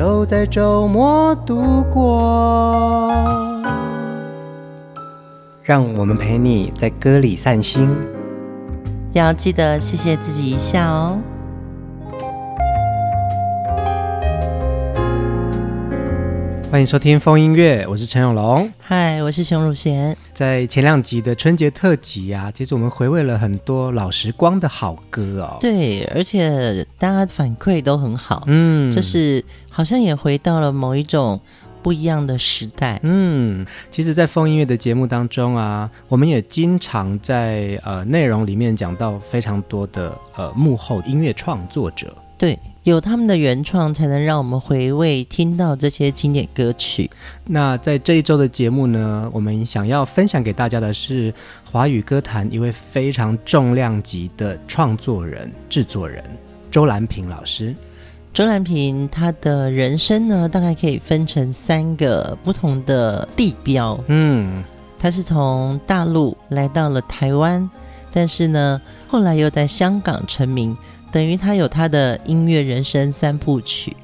都在周末度过，让我们陪你在歌里散心，要记得谢谢自己一下哦。欢迎收听风音乐，我是陈永龙。嗨，我是熊汝贤。在前两集的春节特辑啊，其实我们回味了很多老时光的好歌哦。对，而且大家反馈都很好，嗯，就是好像也回到了某一种不一样的时代。嗯，其实，在风音乐的节目当中啊，我们也经常在呃内容里面讲到非常多的呃幕后音乐创作者。对。有他们的原创，才能让我们回味听到这些经典歌曲。那在这一周的节目呢，我们想要分享给大家的是华语歌坛一位非常重量级的创作人、制作人周兰平老师。周蓝萍他的人生呢，大概可以分成三个不同的地标。嗯，他是从大陆来到了台湾，但是呢，后来又在香港成名。等于他有他的音乐人生三部曲。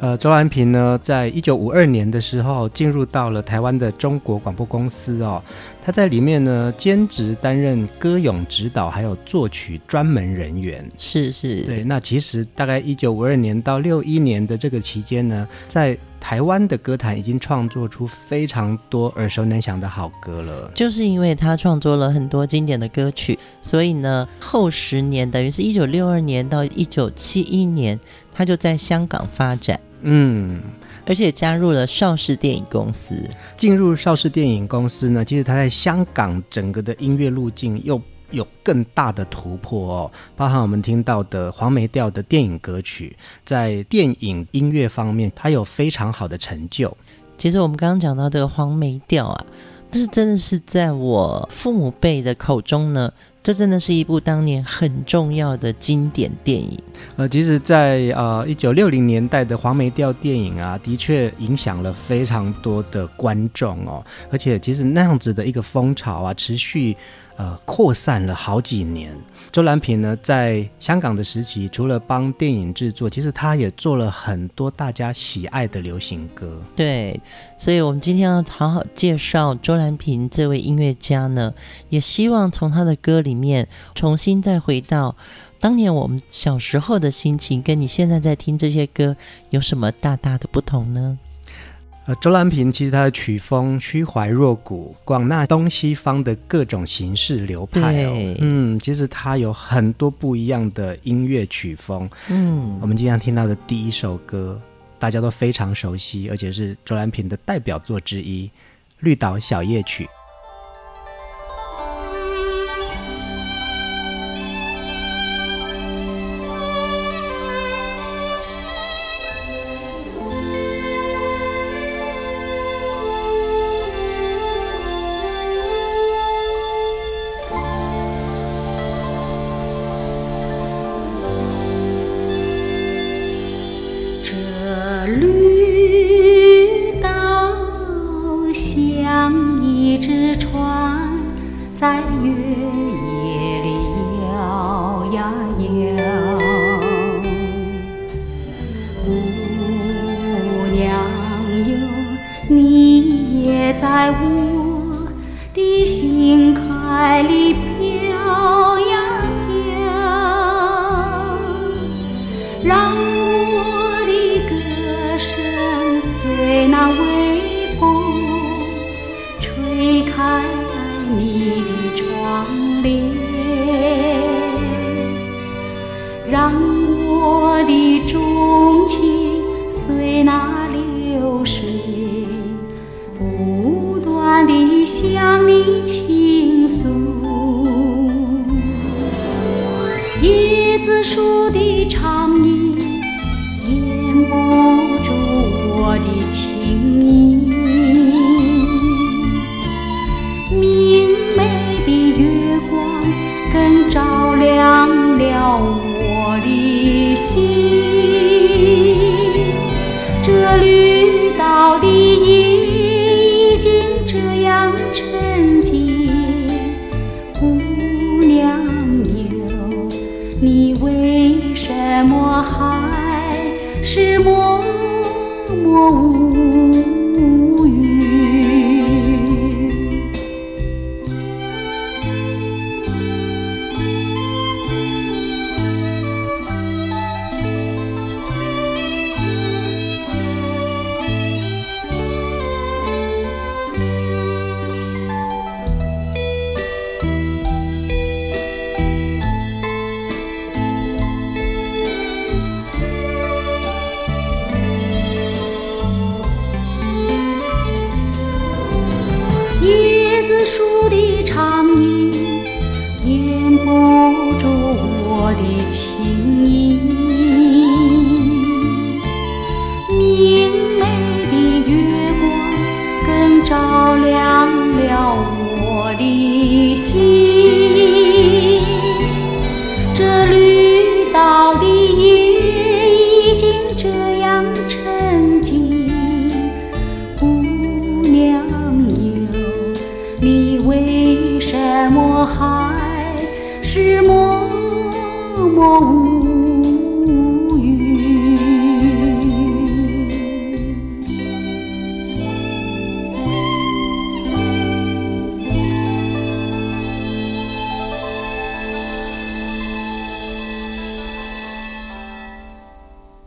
呃，周安平呢，在一九五二年的时候进入到了台湾的中国广播公司哦。他在里面呢兼职担任歌咏指导还有作曲专门人员。是是，对。那其实大概一九五二年到六一年的这个期间呢，在台湾的歌坛已经创作出非常多耳熟能详的好歌了。就是因为他创作了很多经典的歌曲，所以呢，后十年等于是一九六二年到一九七一年，他就在香港发展。嗯，而且加入了邵氏电影公司。进入邵氏电影公司呢，其实他在香港整个的音乐路径又有更大的突破哦，包含我们听到的黄梅调的电影歌曲，在电影音乐方面，他有非常好的成就。其实我们刚刚讲到这个黄梅调啊，这是真的是在我父母辈的口中呢，这真的是一部当年很重要的经典电影。呃，其实在呃一九六零年代的黄梅调电影啊，的确影响了非常多的观众哦，而且其实那样子的一个风潮啊，持续。呃，扩散了好几年。周蓝萍呢，在香港的时期，除了帮电影制作，其实他也做了很多大家喜爱的流行歌。对，所以我们今天要好好介绍周蓝萍这位音乐家呢，也希望从他的歌里面重新再回到当年我们小时候的心情，跟你现在在听这些歌有什么大大的不同呢？呃，周兰平其实他的曲风虚怀若谷，广纳东西方的各种形式流派哦。嗯，其实他有很多不一样的音乐曲风。嗯，我们经常听到的第一首歌，大家都非常熟悉，而且是周兰平的代表作之一，《绿岛小夜曲》。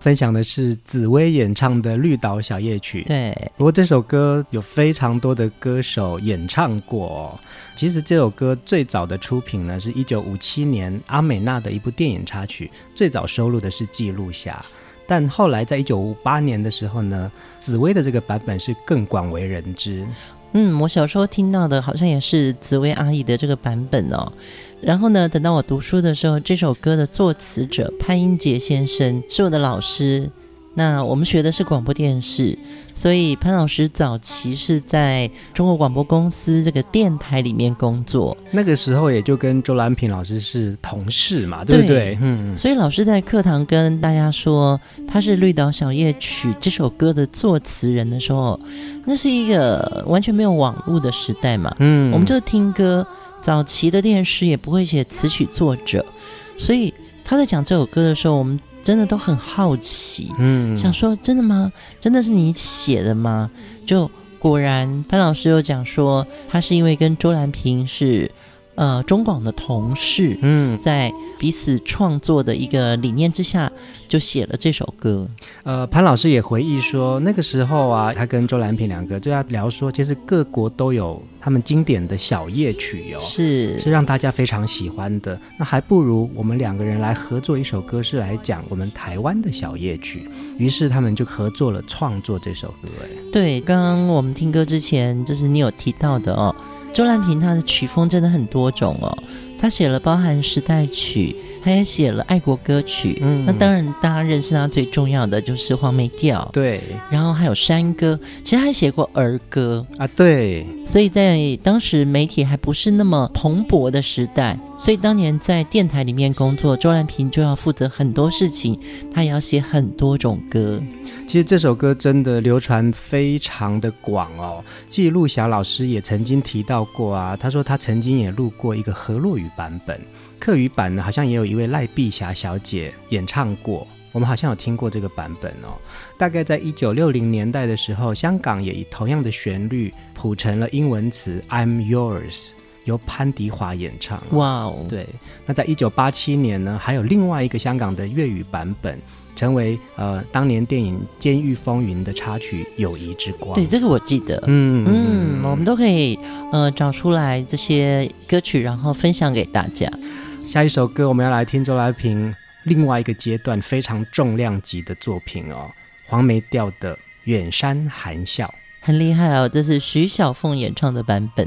分享的是紫薇演唱的《绿岛小夜曲》。对，不过这首歌有非常多的歌手演唱过哦。其实这首歌最早的出品呢，是一九五七年阿美娜的一部电影插曲，最早收录的是《记录侠》。但后来在一九五八年的时候呢，紫薇的这个版本是更广为人知。嗯，我小时候听到的好像也是紫薇阿姨的这个版本哦。然后呢，等到我读书的时候，这首歌的作词者潘英杰先生是我的老师。那我们学的是广播电视，所以潘老师早期是在中国广播公司这个电台里面工作。那个时候也就跟周兰平老师是同事嘛，对不对？对嗯。所以老师在课堂跟大家说他是《绿岛小夜曲》这首歌的作词人的时候，那是一个完全没有网络的时代嘛。嗯。我们就听歌。早期的电视也不会写词曲作者，所以他在讲这首歌的时候，我们真的都很好奇，嗯，想说真的吗？真的是你写的吗？就果然潘老师又讲说，他是因为跟周兰萍是。呃，中广的同事，嗯，在彼此创作的一个理念之下，就写了这首歌。呃，潘老师也回忆说，那个时候啊，他跟周兰平两个就要聊说，其实各国都有他们经典的小夜曲哟、哦，是是让大家非常喜欢的。那还不如我们两个人来合作一首歌，是来讲我们台湾的小夜曲。于是他们就合作了创作这首歌。哎，对，刚刚我们听歌之前，就是你有提到的哦。周兰平她的曲风真的很多种哦，她写了包含时代曲，她也写了爱国歌曲。嗯，那当然大家认识他最重要的就是黄梅调，对，然后还有山歌，其实还写过儿歌啊，对。所以在当时媒体还不是那么蓬勃的时代，所以当年在电台里面工作，周兰平就要负责很多事情，他也要写很多种歌。其实这首歌真的流传非常的广哦。纪录霞老师也曾经提到过啊，他说他曾经也录过一个何洛雨版本，客语版呢好像也有一位赖碧霞小姐演唱过，我们好像有听过这个版本哦。大概在一九六零年代的时候，香港也以同样的旋律谱成了英文词 "I'm Yours"，由潘迪华演唱。哇哦，对。那在一九八七年呢，还有另外一个香港的粤语版本。成为呃当年电影《监狱风云》的插曲《友谊之光》。对，这个我记得。嗯嗯，我们都可以呃找出来这些歌曲，然后分享给大家。下一首歌我们要来听周来萍另外一个阶段非常重量级的作品哦，黄梅调的《远山含笑》，很厉害哦，这是徐小凤演唱的版本。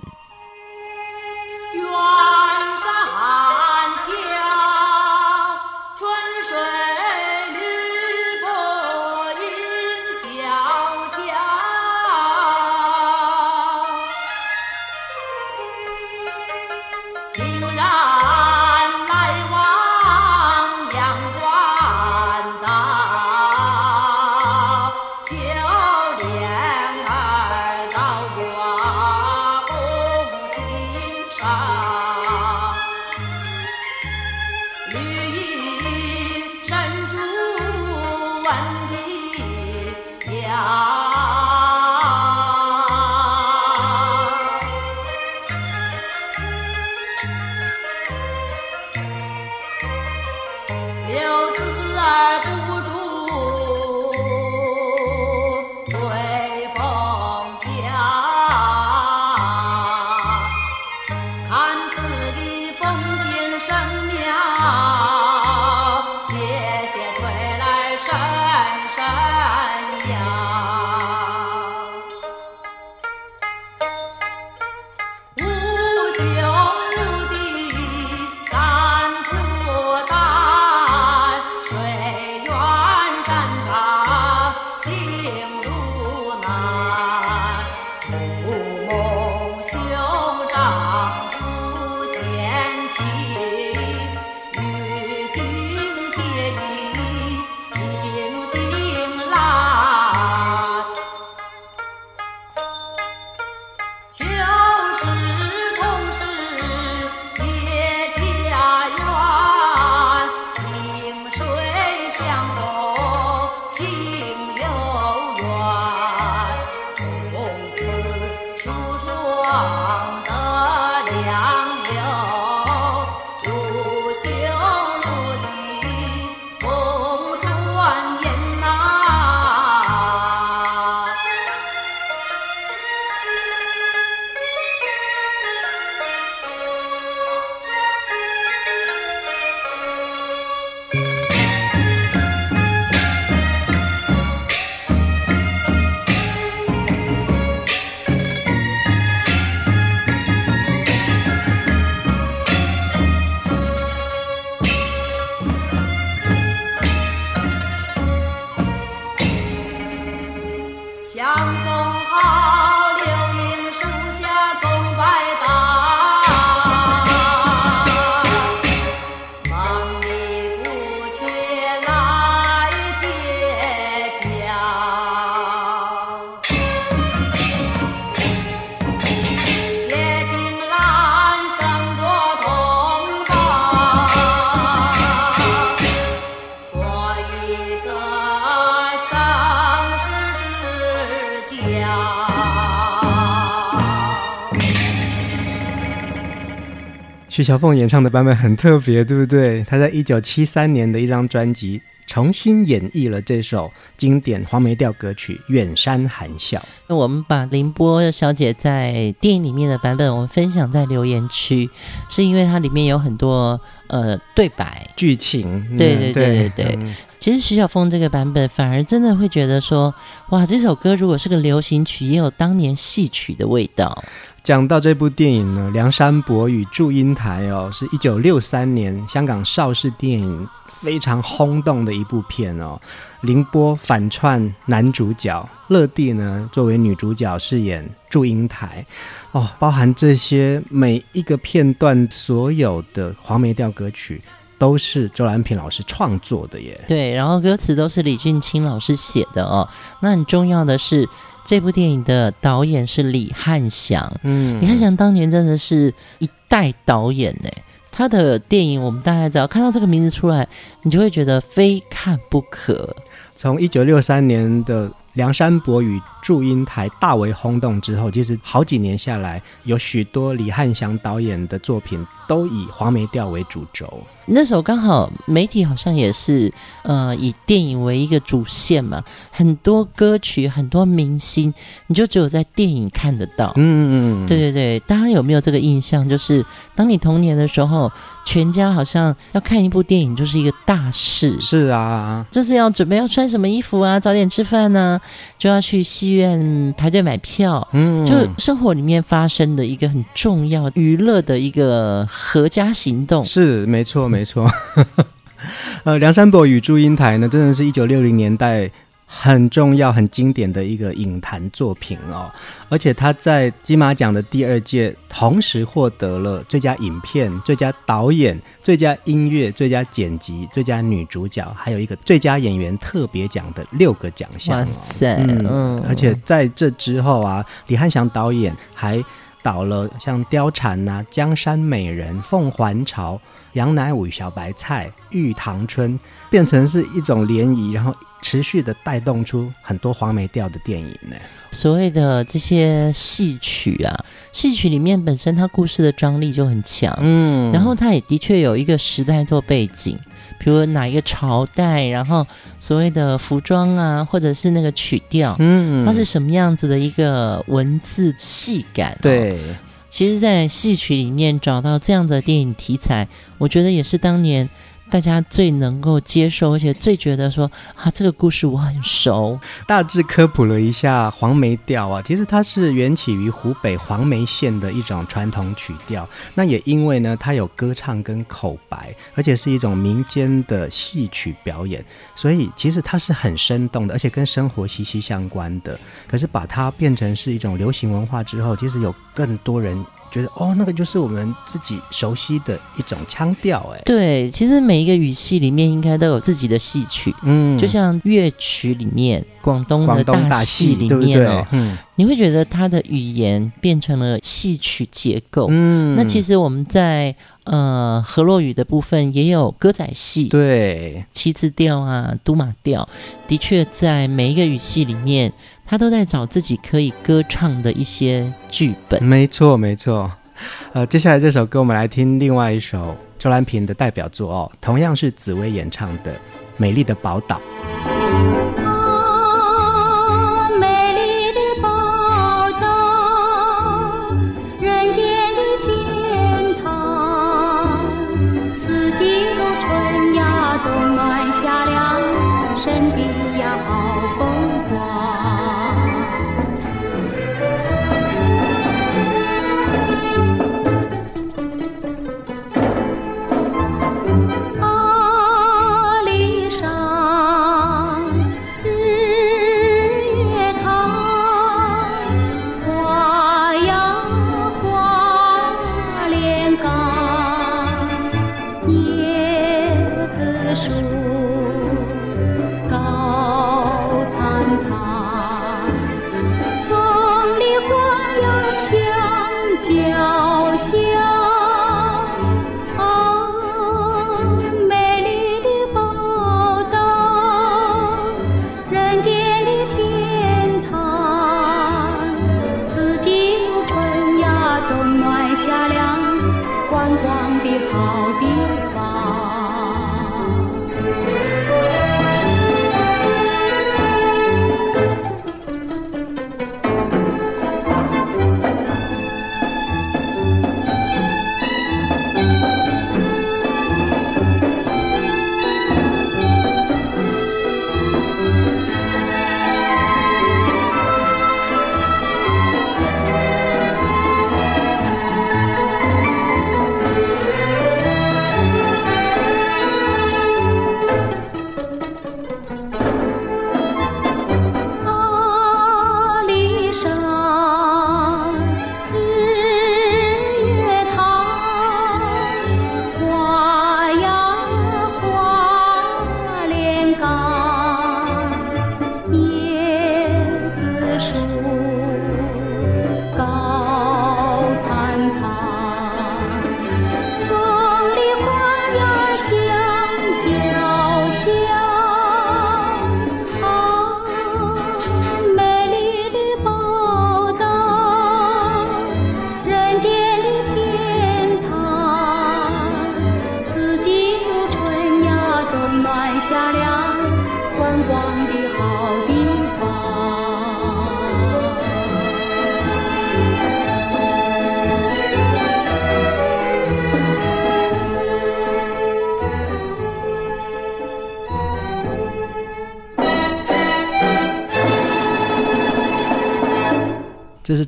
徐小凤演唱的版本很特别，对不对？她在一九七三年的一张专辑重新演绎了这首经典黄梅调歌曲《远山含笑》。那我们把凌波小姐在电影里面的版本，我们分享在留言区，是因为它里面有很多呃对白、剧情。对对对对对。其实徐小凤这个版本反而真的会觉得说，哇，这首歌如果是个流行曲，也有当年戏曲的味道。讲到这部电影呢，《梁山伯与祝英台》哦，是一九六三年香港邵氏电影非常轰动的一部片哦。凌波反串男主角，乐蒂呢作为女主角饰演祝英台哦，包含这些每一个片段，所有的黄梅调歌曲。都是周蓝萍老师创作的耶，对，然后歌词都是李俊清老师写的哦。那很重要的是，这部电影的导演是李翰祥，嗯，李翰祥当年真的是一代导演呢。他的电影我们大概只要看到这个名字出来，你就会觉得非看不可。从一九六三年的。梁山伯与祝英台大为轰动之后，其实好几年下来，有许多李汉祥导演的作品都以黄梅调为主轴。那时候刚好媒体好像也是呃以电影为一个主线嘛，很多歌曲、很多明星，你就只有在电影看得到。嗯嗯嗯，对对对，大家有没有这个印象？就是当你童年的时候，全家好像要看一部电影就是一个大事。是啊，就是要准备要穿什么衣服啊，早点吃饭呢、啊。就要去戏院排队买票，嗯，就生活里面发生的一个很重要娱乐的一个合家行动，是没错没错。呃，梁山伯与祝英台呢，真的是一九六零年代。很重要、很经典的一个影坛作品哦，而且他在金马奖的第二届同时获得了最佳影片、最佳导演、最佳音乐、最佳剪辑、最佳女主角，还有一个最佳演员特别奖的六个奖项。哇塞！嗯，而且在这之后啊，李汉祥导演还导了像《貂蝉》呐，《江山美人》、《凤还巢》、《杨乃武与小白菜》、《玉堂春》，变成是一种涟漪，然后。持续的带动出很多黄梅调的电影呢。所谓的这些戏曲啊，戏曲里面本身它故事的张力就很强，嗯，然后它也的确有一个时代做背景，比如哪一个朝代，然后所谓的服装啊，或者是那个曲调，嗯，它是什么样子的一个文字戏感。对，其实，在戏曲里面找到这样的电影题材，我觉得也是当年。大家最能够接受，而且最觉得说啊，这个故事我很熟。大致科普了一下黄梅调啊，其实它是缘起于湖北黄梅县的一种传统曲调。那也因为呢，它有歌唱跟口白，而且是一种民间的戏曲表演，所以其实它是很生动的，而且跟生活息息相关的。可是把它变成是一种流行文化之后，其实有更多人。觉得哦，那个就是我们自己熟悉的一种腔调，哎，对，其实每一个语系里面应该都有自己的戏曲，嗯，就像乐曲里面，广东的大戏里面哦，嗯，你会觉得它的语言变成了戏曲结构，嗯，那其实我们在呃河洛语的部分也有歌仔戏，对，七字调啊，都马调，的确在每一个语系里面。他都在找自己可以歌唱的一些剧本。没错，没错。呃，接下来这首歌，我们来听另外一首周兰平的代表作哦，同样是紫薇演唱的《美丽的宝岛》。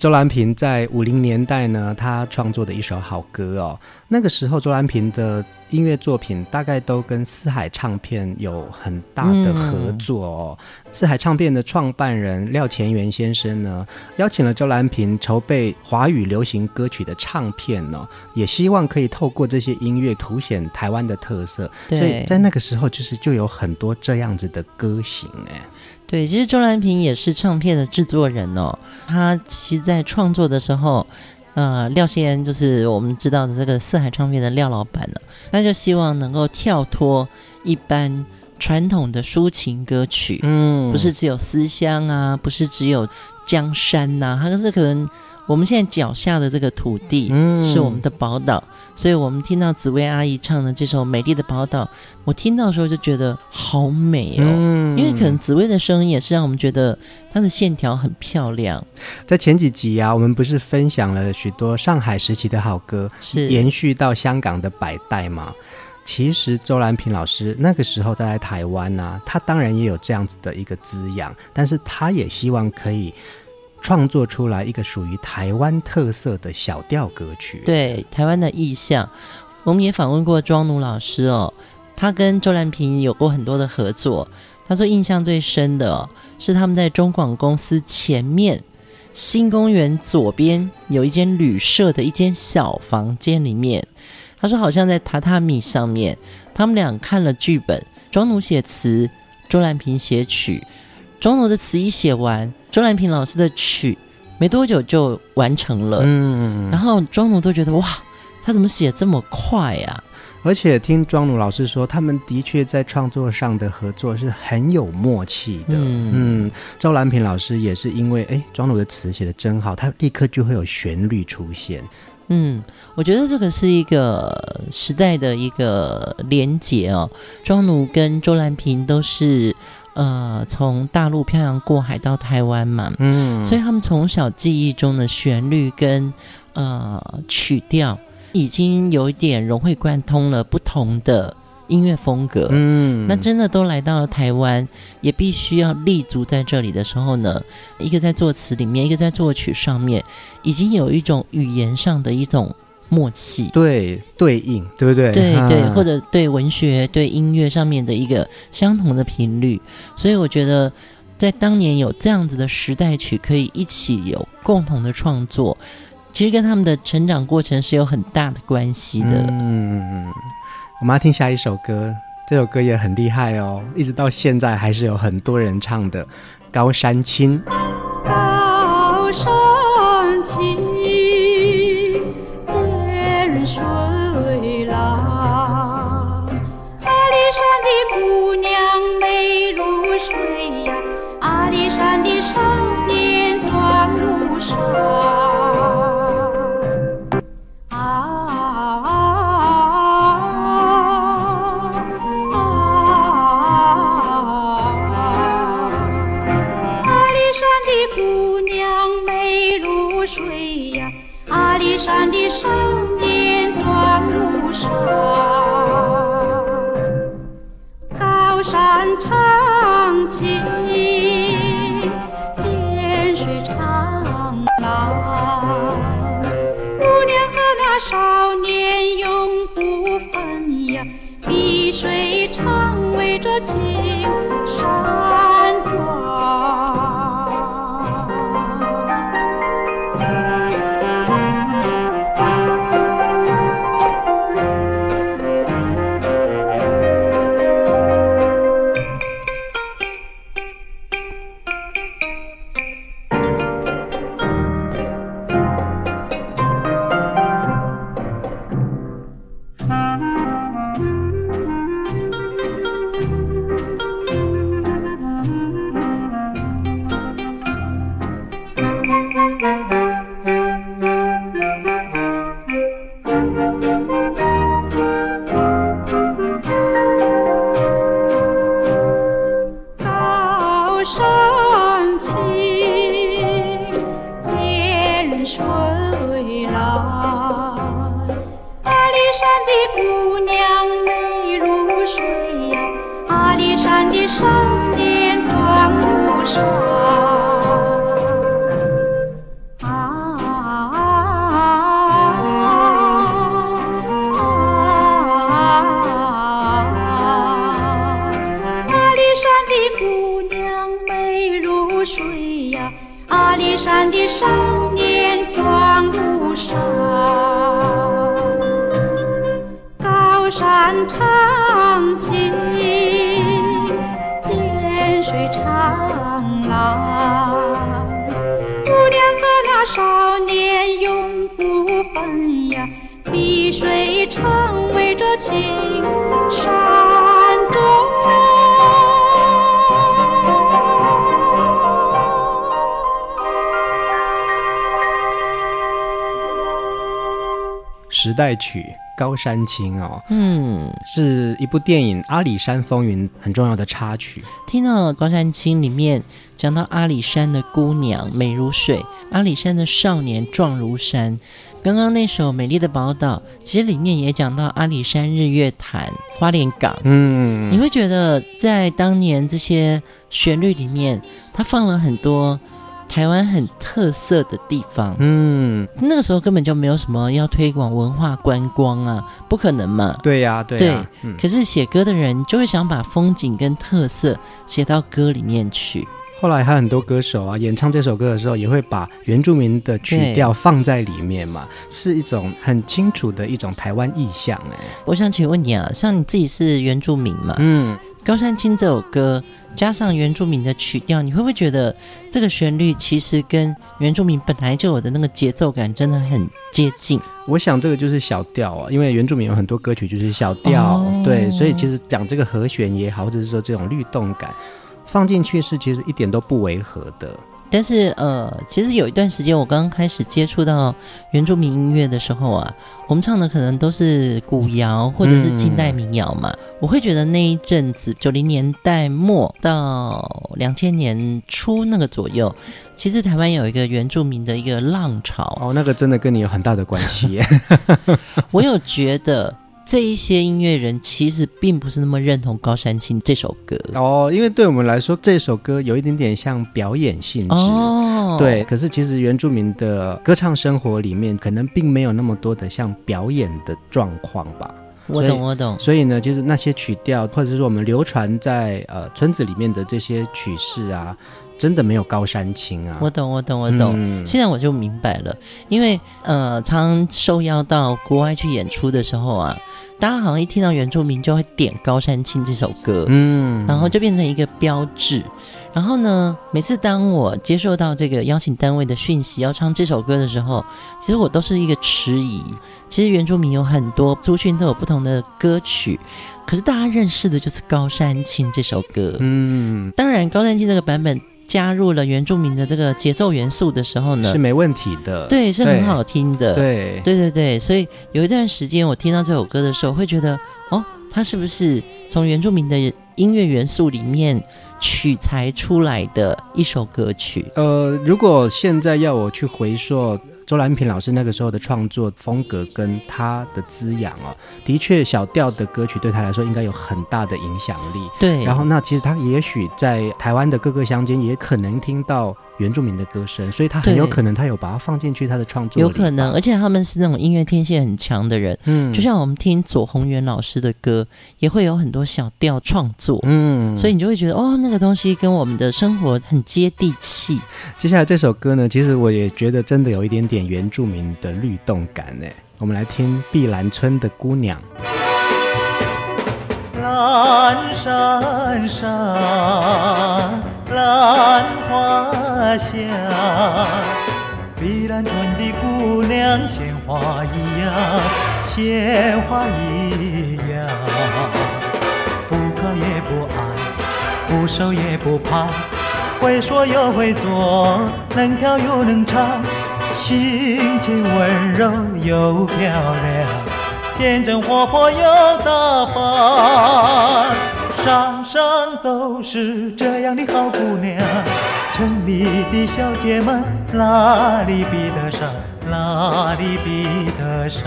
周兰平在五零年代呢，他创作的一首好歌哦。那个时候，周兰平的音乐作品大概都跟四海唱片有很大的合作哦。嗯、四海唱片的创办人廖乾元先生呢，邀请了周兰平筹备华语流行歌曲的唱片哦，也希望可以透过这些音乐凸显台湾的特色。所以在那个时候，就是就有很多这样子的歌型哎。对，其实周兰平也是唱片的制作人哦。他其实在创作的时候，呃，廖先就是我们知道的这个四海唱片的廖老板呢，他就希望能够跳脱一般传统的抒情歌曲，嗯，不是只有思乡啊，不是只有江山呐、啊，他是可能。我们现在脚下的这个土地是我们的宝岛，嗯、所以我们听到紫薇阿姨唱的这首《美丽的宝岛》，我听到的时候就觉得好美哦，嗯、因为可能紫薇的声音也是让我们觉得它的线条很漂亮。在前几集啊，我们不是分享了许多上海时期的好歌，是延续到香港的百代吗？其实周兰平老师那个时候在台湾呢、啊，他当然也有这样子的一个滋养，但是他也希望可以。创作出来一个属于台湾特色的小调歌曲，对台湾的意象。我们也访问过庄奴老师哦，他跟周蓝萍有过很多的合作。他说印象最深的哦，是他们在中广公司前面新公园左边有一间旅社的一间小房间里面。他说好像在榻榻米上面，他们俩看了剧本，庄奴写词，周蓝萍写曲。庄奴的词一写完。周兰平老师的曲没多久就完成了，嗯，然后庄奴都觉得哇，他怎么写这么快呀？而且听庄奴老师说，他们的确在创作上的合作是很有默契的。嗯，嗯，周兰平老师也是因为哎，庄奴的词写的真好，他立刻就会有旋律出现。嗯，我觉得这个是一个时代的一个连结哦。庄奴跟周兰平都是。呃，从大陆漂洋过海到台湾嘛，嗯，所以他们从小记忆中的旋律跟呃曲调，已经有一点融会贯通了不同的音乐风格，嗯，那真的都来到了台湾，也必须要立足在这里的时候呢，一个在作词里面，一个在作曲上面，已经有一种语言上的一种。默契，对对应，对不对？对对，或者对文学、对音乐上面的一个相同的频率，所以我觉得，在当年有这样子的时代曲可以一起有共同的创作，其实跟他们的成长过程是有很大的关系的。嗯，我们要听下一首歌，这首歌也很厉害哦，一直到现在还是有很多人唱的《高山青》。水呀，阿里山的少年壮如山，高山长青，涧水长蓝，姑娘和那少年永不分呀，碧水成为这青山。时代曲《高山青》哦，嗯，是一部电影《阿里山风云》很重要的插曲。听到《高山青》里面讲到阿里山的姑娘美如水，阿里山的少年壮如山。刚刚那首《美丽的宝岛》，其实里面也讲到阿里山日月潭、花莲港。嗯，你会觉得在当年这些旋律里面，它放了很多。台湾很特色的地方，嗯，那个时候根本就没有什么要推广文化观光啊，不可能嘛。对呀、啊，对呀、啊。对，嗯、可是写歌的人就会想把风景跟特色写到歌里面去。后来还有很多歌手啊，演唱这首歌的时候，也会把原住民的曲调放在里面嘛，是一种很清楚的一种台湾意象哎。我想请问你啊，像你自己是原住民嘛？嗯，《高山青》这首歌。加上原住民的曲调，你会不会觉得这个旋律其实跟原住民本来就有的那个节奏感真的很接近？我想这个就是小调啊，因为原住民有很多歌曲就是小调，哦、对，所以其实讲这个和弦也好，或者是说这种律动感放进去是其实一点都不违和的。但是呃，其实有一段时间我刚刚开始接触到原住民音乐的时候啊，我们唱的可能都是古谣或者是近代民谣嘛。嗯、我会觉得那一阵子九零年代末到两千年初那个左右，其实台湾有一个原住民的一个浪潮。哦，那个真的跟你有很大的关系。我有觉得。这一些音乐人其实并不是那么认同《高山青》这首歌哦，因为对我们来说，这首歌有一点点像表演性质哦。对，可是其实原住民的歌唱生活里面，可能并没有那么多的像表演的状况吧。我懂，我懂。所以呢，就是那些曲调，或者是说我们流传在呃村子里面的这些曲式啊，真的没有《高山青》啊。我懂，我懂，我懂。嗯、现在我就明白了，因为呃，常受邀到国外去演出的时候啊。大家好像一听到原住民就会点《高山青》这首歌，嗯，然后就变成一个标志。然后呢，每次当我接受到这个邀请单位的讯息要唱这首歌的时候，其实我都是一个迟疑。其实原住民有很多族群都有不同的歌曲，可是大家认识的就是《高山青》这首歌。嗯，当然，《高山青》这个版本。加入了原住民的这个节奏元素的时候呢，是没问题的，对，是很好听的，对，对对对，所以有一段时间我听到这首歌的时候，会觉得，哦，它是不是从原住民的音乐元素里面取材出来的一首歌曲。呃，如果现在要我去回溯。周蓝平老师那个时候的创作风格跟他的滋养哦，的确小调的歌曲对他来说应该有很大的影响力。对，然后那其实他也许在台湾的各个乡间也可能听到。原住民的歌声，所以他很有可能他有把它放进去他的创作，有可能，而且他们是那种音乐天线很强的人，嗯，就像我们听左宏元老师的歌，也会有很多小调创作，嗯，所以你就会觉得哦，那个东西跟我们的生活很接地气。接下来这首歌呢，其实我也觉得真的有一点点原住民的律动感呢。我们来听碧兰村的姑娘。蓝山上，兰花香，碧兰村的姑娘鲜花一样，鲜花一样，不高也不矮，不瘦也不胖，会说又会做，能跳又能唱，性情温柔又漂亮。天真活泼又大方，山上都是这样的好姑娘，城里的小姐们哪里比得上？哪里比得上？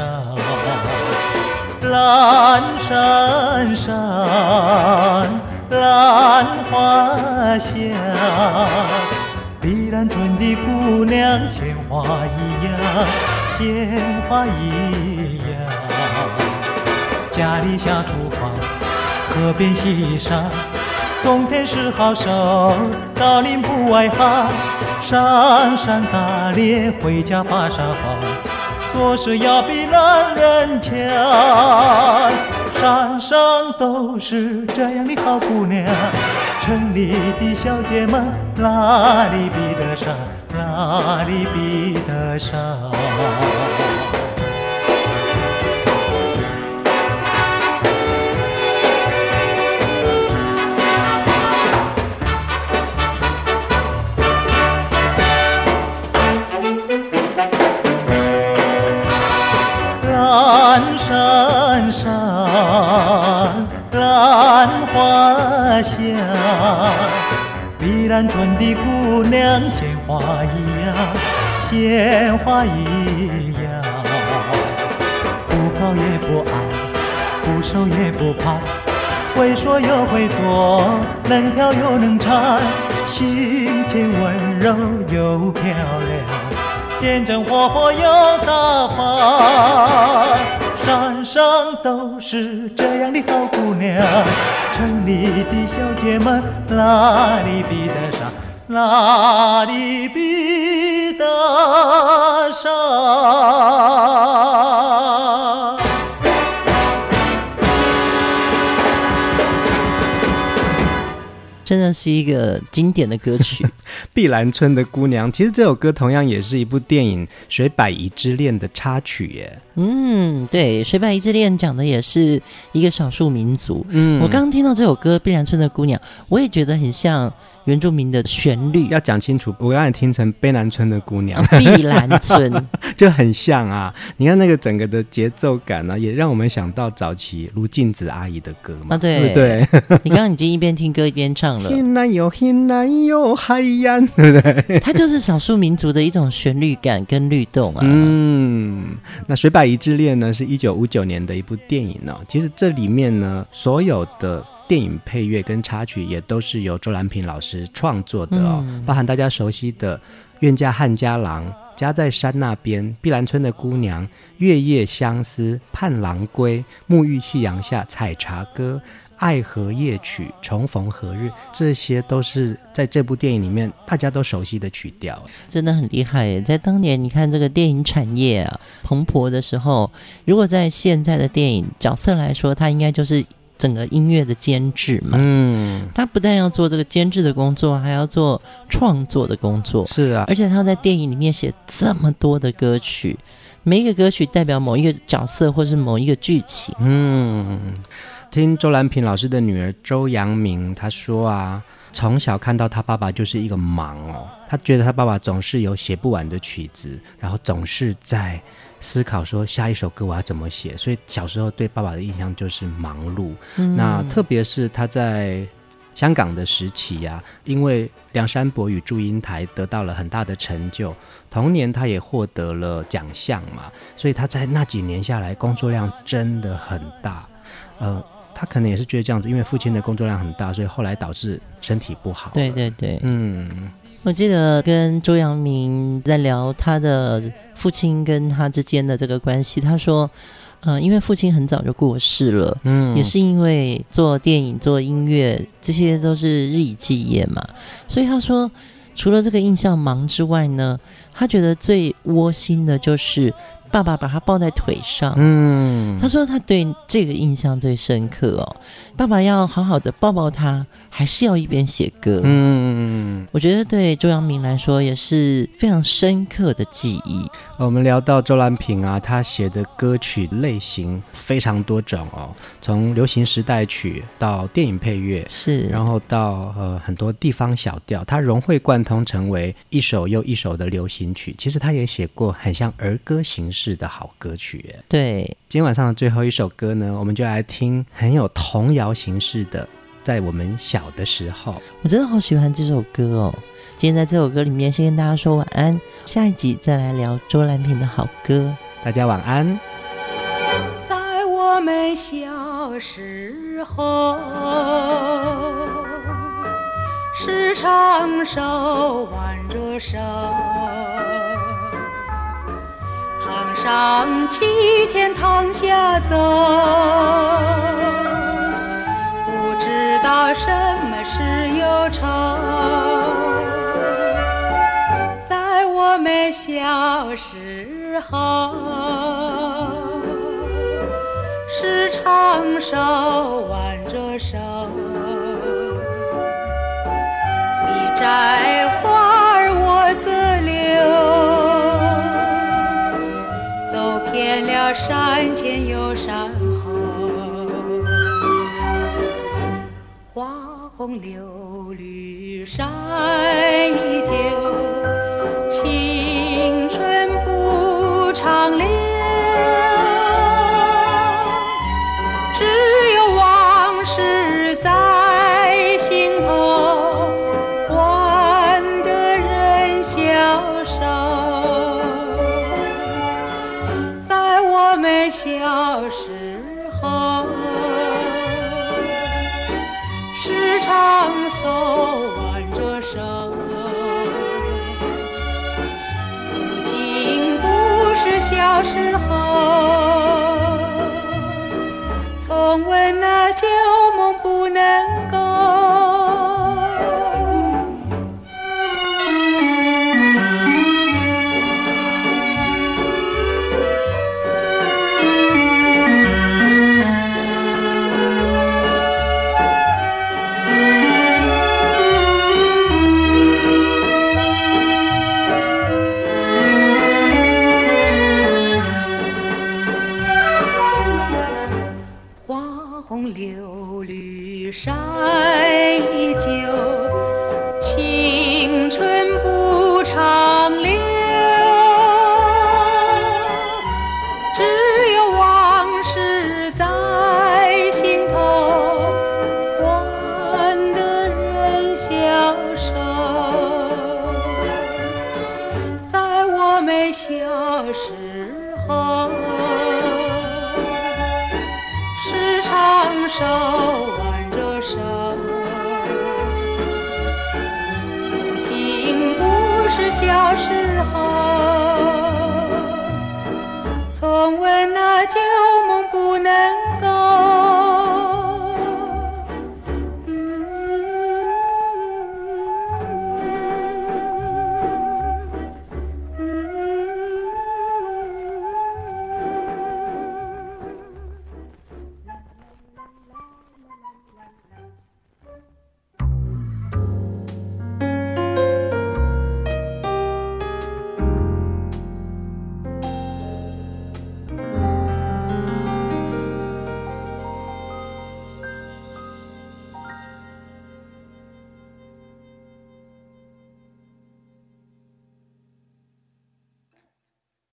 蓝山上，兰花香，碧兰村的姑娘鲜花一样，鲜花一样。家里下厨房，河边洗衣裳，冬天是好手，到林不外行，上山打猎，回家把沙放，做事要比男人强。山上都是这样的好姑娘，城里的小姐们哪里比得上？哪里比得上？碧兰村的姑娘鲜花一样，鲜花一样，不高也不矮，不瘦也不胖，会说又会做，能跳又能唱，性情温柔又漂亮，天真活泼又大方。山上都是这样的好姑娘，城里的小姐们哪里比得上？哪里比得上？真的是一个经典的歌曲，《碧兰村的姑娘》。其实这首歌同样也是一部电影《水百宜之恋》的插曲耶。嗯，对，《水百宜之恋》讲的也是一个少数民族。嗯，我刚刚听到这首歌《碧兰村的姑娘》，我也觉得很像。原住民的旋律要讲清楚，我刚才听成卑南村的姑娘，碧兰村 就很像啊。你看那个整个的节奏感呢、啊，也让我们想到早期卢静子阿姨的歌嘛，啊、对不对？你刚刚已经一边听歌一边唱了，很难有，很难有海洋，对不对？它就是少数民族的一种旋律感跟律动啊。嗯，那《水摆夷之恋》呢，是一九五九年的一部电影呢、哦。其实这里面呢，所有的。电影配乐跟插曲也都是由周兰平老师创作的哦，嗯、包含大家熟悉的《愿嫁汉家郎》、《家在山那边》、《碧兰村的姑娘》、《月夜相思》、《盼郎归》、《沐浴夕阳下》、《采茶歌》、《爱河夜曲》、《重逢何日》，这些都是在这部电影里面大家都熟悉的曲调，真的很厉害耶！在当年，你看这个电影产业啊蓬勃的时候，如果在现在的电影角色来说，它应该就是。整个音乐的监制嘛，嗯，他不但要做这个监制的工作，还要做创作的工作，是啊，而且他在电影里面写这么多的歌曲，每一个歌曲代表某一个角色或是某一个剧情。嗯，听周兰平老师的女儿周扬明她说啊，从小看到他爸爸就是一个忙哦，他觉得他爸爸总是有写不完的曲子，然后总是在。思考说下一首歌我要怎么写，所以小时候对爸爸的印象就是忙碌。嗯、那特别是他在香港的时期呀、啊，因为梁山伯与祝英台得到了很大的成就，同年他也获得了奖项嘛，所以他在那几年下来工作量真的很大。呃，他可能也是觉得这样子，因为父亲的工作量很大，所以后来导致身体不好。对对对，嗯，我记得跟周扬明在聊他的父亲跟他之间的这个关系，他说。嗯，因为父亲很早就过世了，嗯，也是因为做电影、做音乐，这些都是日以继夜嘛，所以他说，除了这个印象忙之外呢，他觉得最窝心的就是。爸爸把他抱在腿上，嗯，他说他对这个印象最深刻哦。爸爸要好好的抱抱他，还是要一边写歌，嗯，我觉得对周扬明来说也是非常深刻的记忆。我们聊到周兰平啊，他写的歌曲类型非常多种哦，从流行时代曲到电影配乐，是，然后到呃很多地方小调，他融会贯通，成为一首又一首的流行曲。其实他也写过很像儿歌形式的好歌曲，对。今天晚上的最后一首歌呢，我们就来听很有童谣形式的，在我们小的时候。我真的好喜欢这首歌哦。今天在这首歌里面，先跟大家说晚安，下一集再来聊周蓝萍的好歌。大家晚安。在我们小时候，时常手挽着手。堂上七钱堂下走，道什么是忧愁。在我们小时候，时常手挽着手，你摘花儿我则留。遍了山前又山红柳绿山依旧，旧